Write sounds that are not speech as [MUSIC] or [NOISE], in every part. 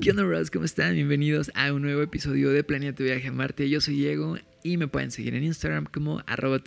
¿Qué onda, bros? ¿Cómo están? Bienvenidos a un nuevo episodio de Planeta Viaje a Marte. Yo soy Diego y me pueden seguir en Instagram como arroba.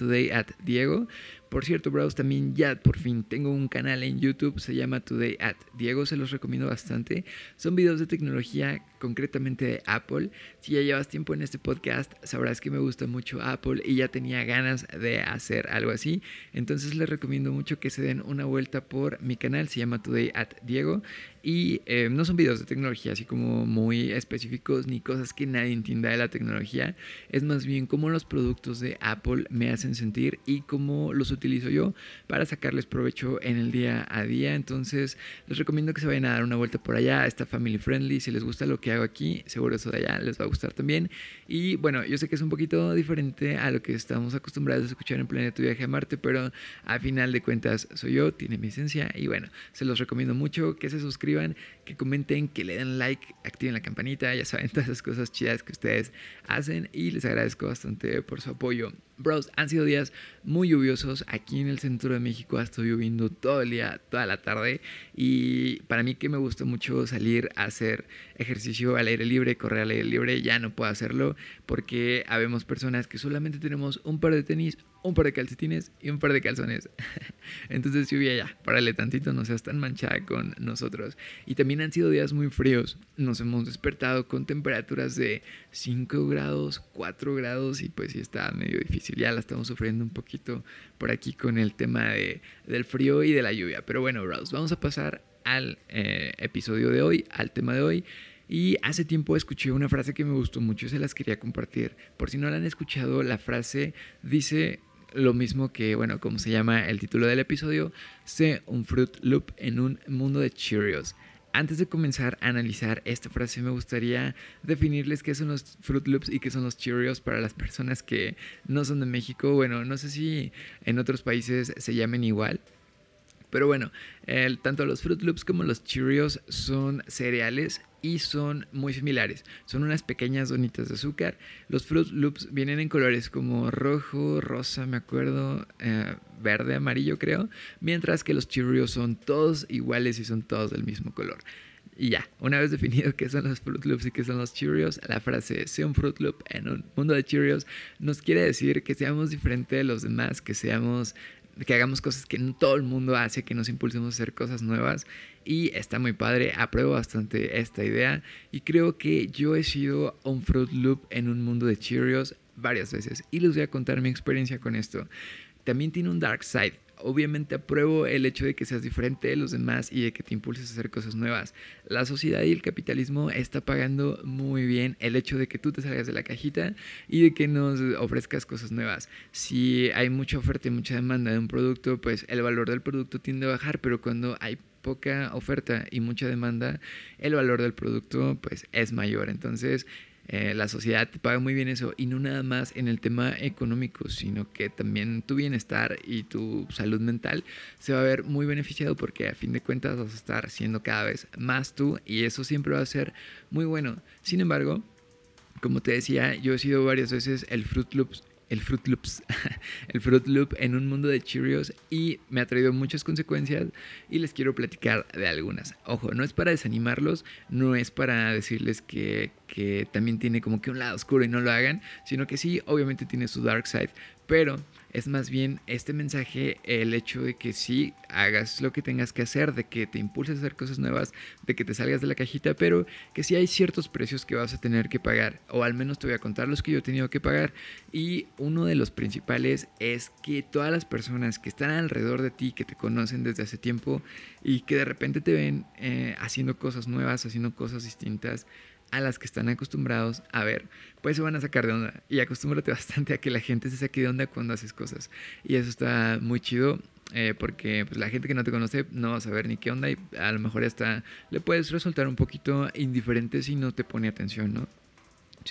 Por cierto, bros, también ya por fin tengo un canal en YouTube, se llama Today at Diego, se los recomiendo bastante. Son videos de tecnología, concretamente de Apple. Si ya llevas tiempo en este podcast, sabrás que me gusta mucho Apple y ya tenía ganas de hacer algo así. Entonces les recomiendo mucho que se den una vuelta por mi canal, se llama Today at Diego. Y eh, no son videos de tecnología así como muy específicos ni cosas que nadie entienda de la tecnología. Es más bien cómo los productos de Apple me hacen sentir y cómo los utilizo yo para sacarles provecho en el día a día. Entonces les recomiendo que se vayan a dar una vuelta por allá. Está family friendly. Si les gusta lo que hago aquí, seguro eso de allá les va a gustar también. Y bueno, yo sé que es un poquito diferente a lo que estamos acostumbrados a escuchar en Planeta Viaje a Marte, pero a final de cuentas soy yo, tiene mi esencia y bueno, se los recomiendo mucho que se suscriban, que comenten, que le den like, activen la campanita, ya saben [LAUGHS] todas esas cosas chidas que ustedes hacen y les agradezco bastante por su apoyo. Bros, han sido días muy lluviosos. Aquí en el centro de México ha estado lloviendo todo el día, toda la tarde. Y para mí que me gusta mucho salir a hacer ejercicio al aire libre, correr al aire libre, ya no puedo hacerlo porque habemos personas que solamente tenemos un par de tenis, un par de calcetines y un par de calzones. [LAUGHS] Entonces lluvia ya, párale tantito, no seas tan manchada con nosotros. Y también han sido días muy fríos. Nos hemos despertado con temperaturas de 5 grados, 4 grados y pues sí está medio difícil. Ya la estamos sufriendo un poquito por aquí con el tema de, del frío y de la lluvia. Pero bueno, bros, vamos a pasar al eh, episodio de hoy, al tema de hoy. Y hace tiempo escuché una frase que me gustó mucho se las quería compartir. Por si no la han escuchado, la frase dice lo mismo que, bueno, como se llama el título del episodio, sé un Fruit Loop en un mundo de Cheerios. Antes de comenzar a analizar esta frase, me gustaría definirles qué son los Fruit Loops y qué son los Cheerios para las personas que no son de México. Bueno, no sé si en otros países se llamen igual. Pero bueno, tanto los Fruit Loops como los Cheerios son cereales y son muy similares. Son unas pequeñas donitas de azúcar. Los Fruit Loops vienen en colores como rojo, rosa, me acuerdo, eh, verde, amarillo creo, mientras que los Cheerios son todos iguales y son todos del mismo color. Y ya, una vez definido qué son los Fruit Loops y qué son los Cheerios, la frase sea un Fruit Loop en un mundo de Cheerios nos quiere decir que seamos diferentes de los demás, que seamos que hagamos cosas que todo el mundo hace, que nos impulsemos a hacer cosas nuevas y está muy padre, apruebo bastante esta idea y creo que yo he sido un Fruit Loop en un mundo de Cheerios varias veces y les voy a contar mi experiencia con esto. También tiene un dark side obviamente apruebo el hecho de que seas diferente de los demás y de que te impulses a hacer cosas nuevas. La sociedad y el capitalismo está pagando muy bien el hecho de que tú te salgas de la cajita y de que nos ofrezcas cosas nuevas. Si hay mucha oferta y mucha demanda de un producto, pues el valor del producto tiende a bajar, pero cuando hay poca oferta y mucha demanda, el valor del producto pues es mayor. Entonces, eh, la sociedad te paga muy bien eso y no nada más en el tema económico, sino que también tu bienestar y tu salud mental se va a ver muy beneficiado porque a fin de cuentas vas a estar siendo cada vez más tú y eso siempre va a ser muy bueno. Sin embargo, como te decía, yo he sido varias veces el Fruit Loops el Fruit Loops, [LAUGHS] el Fruit Loop en un mundo de Cheerios y me ha traído muchas consecuencias y les quiero platicar de algunas. Ojo, no es para desanimarlos, no es para decirles que, que también tiene como que un lado oscuro y no lo hagan, sino que sí, obviamente tiene su dark side, pero es más bien este mensaje el hecho de que sí hagas lo que tengas que hacer, de que te impulses a hacer cosas nuevas, de que te salgas de la cajita, pero que sí hay ciertos precios que vas a tener que pagar, o al menos te voy a contar los que yo he tenido que pagar. Y uno de los principales es que todas las personas que están alrededor de ti, que te conocen desde hace tiempo y que de repente te ven eh, haciendo cosas nuevas, haciendo cosas distintas, a las que están acostumbrados a ver, pues se van a sacar de onda. Y acostúmbrate bastante a que la gente se saque de onda cuando haces cosas. Y eso está muy chido. Eh, porque pues, la gente que no te conoce no va a saber ni qué onda y a lo mejor hasta le puedes resultar un poquito indiferente si no te pone atención, ¿no?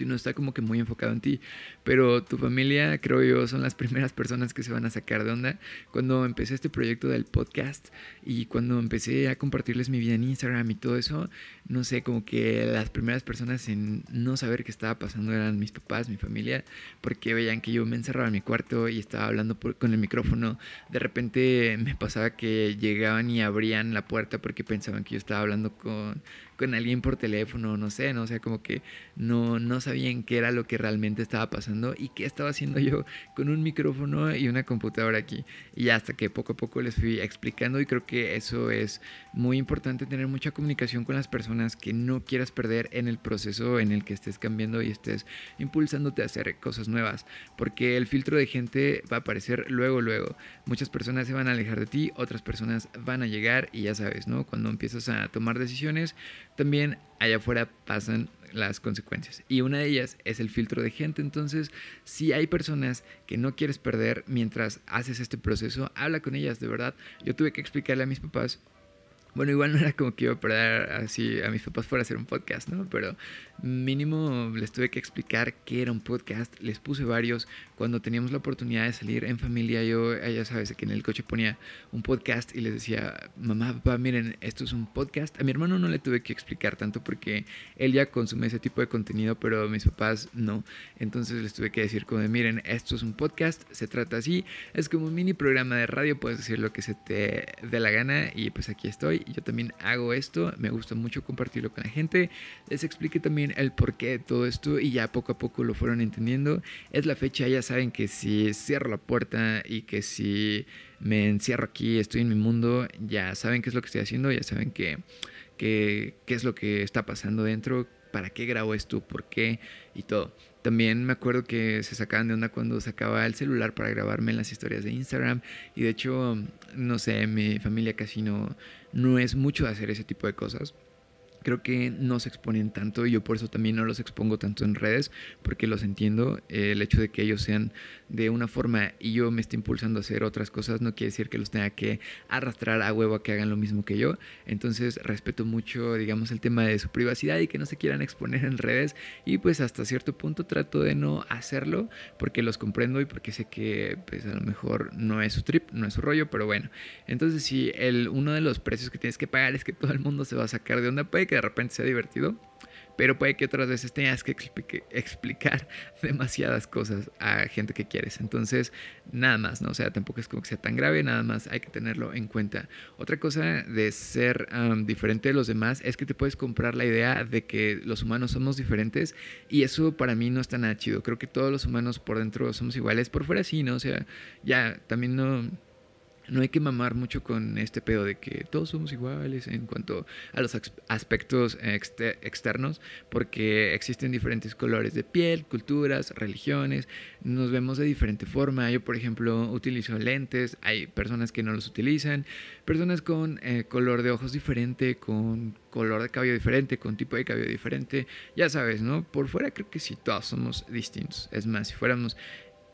No está como que muy enfocado en ti. Pero tu familia, creo yo, son las primeras personas que se van a sacar de onda. Cuando empecé este proyecto del podcast y cuando empecé a compartirles mi vida en Instagram y todo eso, no sé, como que las primeras personas en no saber qué estaba pasando eran mis papás, mi familia, porque veían que yo me encerraba en mi cuarto y estaba hablando con el micrófono. De repente me pasaba que llegaban y abrían la puerta porque pensaban que yo estaba hablando con con alguien por teléfono, no sé, ¿no? O sea, como que no, no sabían qué era lo que realmente estaba pasando y qué estaba haciendo yo con un micrófono y una computadora aquí. Y hasta que poco a poco les fui explicando y creo que eso es muy importante, tener mucha comunicación con las personas que no quieras perder en el proceso en el que estés cambiando y estés impulsándote a hacer cosas nuevas, porque el filtro de gente va a aparecer luego, luego. Muchas personas se van a alejar de ti, otras personas van a llegar y ya sabes, ¿no? Cuando empiezas a tomar decisiones, también allá afuera pasan las consecuencias. Y una de ellas es el filtro de gente. Entonces, si hay personas que no quieres perder mientras haces este proceso, habla con ellas, de verdad. Yo tuve que explicarle a mis papás bueno, igual no era como que iba a perder así a mis papás fuera hacer un podcast, ¿no? Pero mínimo les tuve que explicar qué era un podcast. Les puse varios. Cuando teníamos la oportunidad de salir en familia, yo, ya sabes, que en el coche ponía un podcast y les decía, mamá, papá, miren, esto es un podcast. A mi hermano no le tuve que explicar tanto porque él ya consume ese tipo de contenido, pero mis papás no. Entonces les tuve que decir como miren, esto es un podcast, se trata así. Es como un mini programa de radio, puedes decir lo que se te dé la gana y pues aquí estoy yo también hago esto, me gusta mucho compartirlo con la gente. Les expliqué también el porqué de todo esto y ya poco a poco lo fueron entendiendo. Es la fecha, ya saben que si cierro la puerta y que si me encierro aquí, estoy en mi mundo, ya saben qué es lo que estoy haciendo, ya saben que, qué es lo que está pasando dentro, para qué grabo esto, por qué y todo. También me acuerdo que se sacaban de onda cuando sacaba el celular para grabarme las historias de Instagram. Y de hecho, no sé, mi familia casi no, no es mucho hacer ese tipo de cosas creo que no se exponen tanto y yo por eso también no los expongo tanto en redes porque los entiendo el hecho de que ellos sean de una forma y yo me esté impulsando a hacer otras cosas no quiere decir que los tenga que arrastrar a huevo a que hagan lo mismo que yo. Entonces respeto mucho digamos el tema de su privacidad y que no se quieran exponer en redes y pues hasta cierto punto trato de no hacerlo porque los comprendo y porque sé que pues a lo mejor no es su trip no es su rollo pero bueno. Entonces si el uno de los precios que tienes que pagar es que todo el mundo se va a sacar de onda. Puede que de repente sea divertido, pero puede que otras veces tengas que explicar [LAUGHS] demasiadas cosas a gente que quieres. Entonces, nada más, ¿no? O sea, tampoco es como que sea tan grave, nada más hay que tenerlo en cuenta. Otra cosa de ser diferente de los demás es que te puedes comprar la idea de que los humanos somos diferentes y eso para mí no está nada chido. Creo que todos los humanos por dentro somos iguales, por fuera sí, ¿no? O sea, ya también no no hay que mamar mucho con este pedo de que todos somos iguales en cuanto a los aspectos externos, porque existen diferentes colores de piel, culturas, religiones, nos vemos de diferente forma. Yo, por ejemplo, utilizo lentes, hay personas que no los utilizan, personas con eh, color de ojos diferente, con color de cabello diferente, con tipo de cabello diferente, ya sabes, ¿no? Por fuera creo que sí, todos somos distintos. Es más, si fuéramos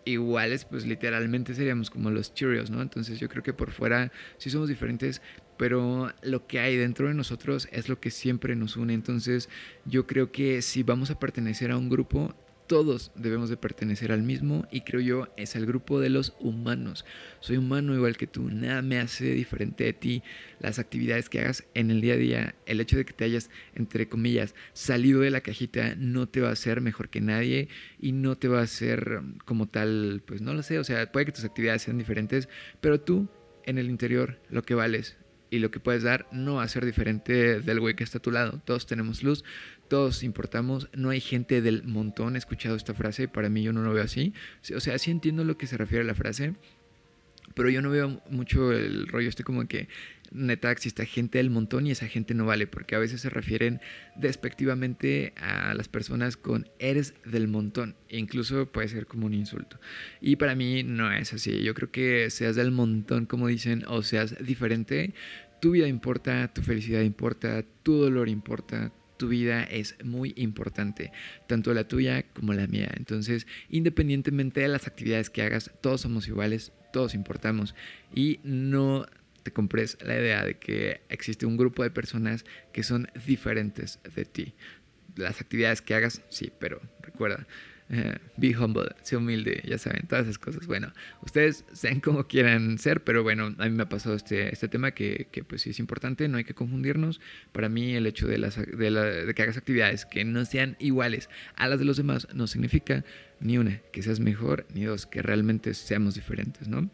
iguales, pues literalmente seríamos como los Cheerios, ¿no? Entonces yo creo que por fuera sí somos diferentes, pero lo que hay dentro de nosotros es lo que siempre nos une. Entonces yo creo que si vamos a pertenecer a un grupo, todos debemos de pertenecer al mismo y creo yo es el grupo de los humanos. Soy humano igual que tú, nada me hace diferente de ti. Las actividades que hagas en el día a día, el hecho de que te hayas, entre comillas, salido de la cajita no te va a hacer mejor que nadie y no te va a hacer como tal, pues no lo sé, o sea, puede que tus actividades sean diferentes, pero tú en el interior lo que vales y lo que puedes dar no va a ser diferente del güey que está a tu lado. Todos tenemos luz, todos importamos, no hay gente del montón. He escuchado esta frase, para mí yo no lo veo así. O sea, sí entiendo lo que se refiere a la frase, pero yo no veo mucho el rollo este como que neta existe gente del montón y esa gente no vale, porque a veces se refieren despectivamente a las personas con eres del montón, e incluso puede ser como un insulto. Y para mí no es así, yo creo que seas del montón, como dicen, o seas diferente, tu vida importa, tu felicidad importa, tu dolor importa, tu vida es muy importante, tanto la tuya como la mía. Entonces, independientemente de las actividades que hagas, todos somos iguales, todos importamos y no te compres la idea de que existe un grupo de personas que son diferentes de ti. las actividades que hagas, sí, pero recuerda, be humble, sé humilde, ya saben, todas esas cosas. Bueno, ustedes sean como quieran ser, pero bueno, a mí me ha pasado este, este tema que, que pues sí es importante, no hay que confundirnos. Para mí el hecho de, las, de, la, de que hagas actividades que no sean iguales a las de los demás no significa ni una, que seas mejor, ni dos, que realmente seamos diferentes, ¿no?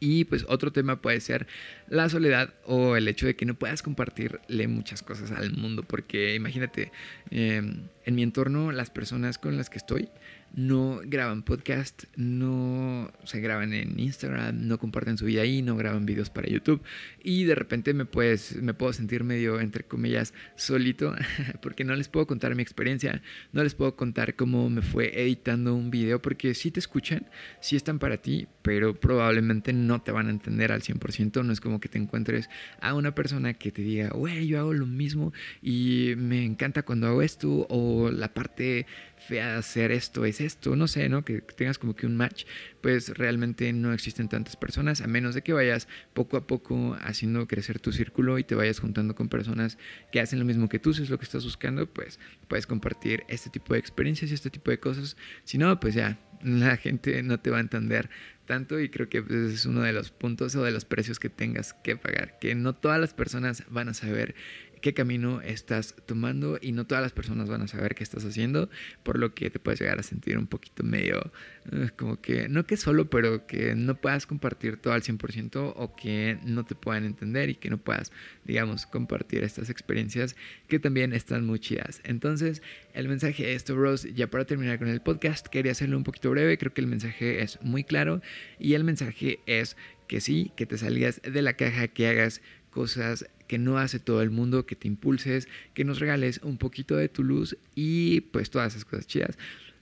Y pues otro tema puede ser la soledad o el hecho de que no puedas compartirle muchas cosas al mundo, porque imagínate, eh, en mi entorno las personas con las que estoy no graban podcast, no se graban en Instagram, no comparten su vida ahí, no graban videos para YouTube. Y de repente me, puedes, me puedo sentir medio, entre comillas, solito [LAUGHS] porque no les puedo contar mi experiencia, no les puedo contar cómo me fue editando un video porque sí te escuchan, sí están para ti, pero probablemente no te van a entender al 100%, no es como que te encuentres a una persona que te diga, güey, yo hago lo mismo y me encanta cuando hago esto o la parte fea hacer esto es esto, no sé, ¿no? Que tengas como que un match, pues realmente no existen tantas personas, a menos de que vayas poco a poco haciendo crecer tu círculo y te vayas juntando con personas que hacen lo mismo que tú, si es lo que estás buscando, pues puedes compartir este tipo de experiencias y este tipo de cosas. Si no, pues ya, [LAUGHS] la gente no te va a entender tanto y creo que pues, es uno de los puntos o de los precios que tengas que pagar, que no todas las personas van a saber qué camino estás tomando y no todas las personas van a saber qué estás haciendo, por lo que te puedes llegar a sentir un poquito medio eh, como que, no que solo, pero que no puedas compartir todo al 100% o que no te puedan entender y que no puedas, digamos, compartir estas experiencias que también están muy chidas. Entonces, el mensaje es esto, bros, ya para terminar con el podcast, quería hacerlo un poquito breve, creo que el mensaje es muy claro y el mensaje es que sí, que te salgas de la caja, que hagas cosas que no hace todo el mundo, que te impulses, que nos regales un poquito de tu luz y pues todas esas cosas chidas,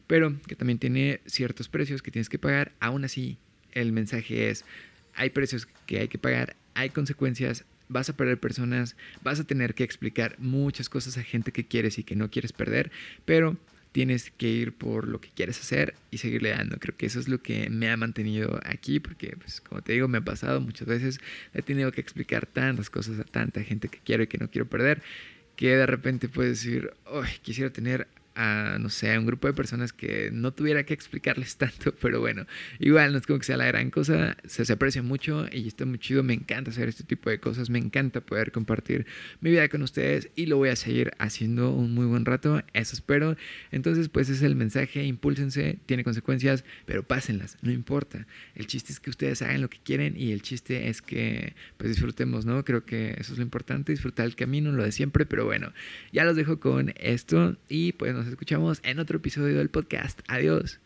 pero que también tiene ciertos precios que tienes que pagar. Aún así, el mensaje es, hay precios que hay que pagar, hay consecuencias, vas a perder personas, vas a tener que explicar muchas cosas a gente que quieres y que no quieres perder, pero tienes que ir por lo que quieres hacer y seguirle dando. Creo que eso es lo que me ha mantenido aquí, porque, pues, como te digo, me ha pasado muchas veces, he tenido que explicar tantas cosas a tanta gente que quiero y que no quiero perder, que de repente puedes decir, quisiera tener a, no sé, a un grupo de personas que no tuviera que explicarles [LAUGHS] tanto, pero bueno, igual no es como que sea la gran cosa, se, aprecia mucho y está muy chido, me encanta hacer este tipo de cosas, me encanta poder compartir mi vida con ustedes y lo voy a seguir haciendo un muy buen rato, eso espero. Entonces, pues es el mensaje, impúlsense, tiene consecuencias, pero pásenlas, no importa. El chiste es que ustedes hagan lo que quieren y el chiste es que pues disfrutemos, ¿no? Creo que eso es lo importante, disfrutar el camino, lo de siempre, pero bueno, ya los dejo con esto y pues nos escuchamos en otro episodio del podcast. Adiós.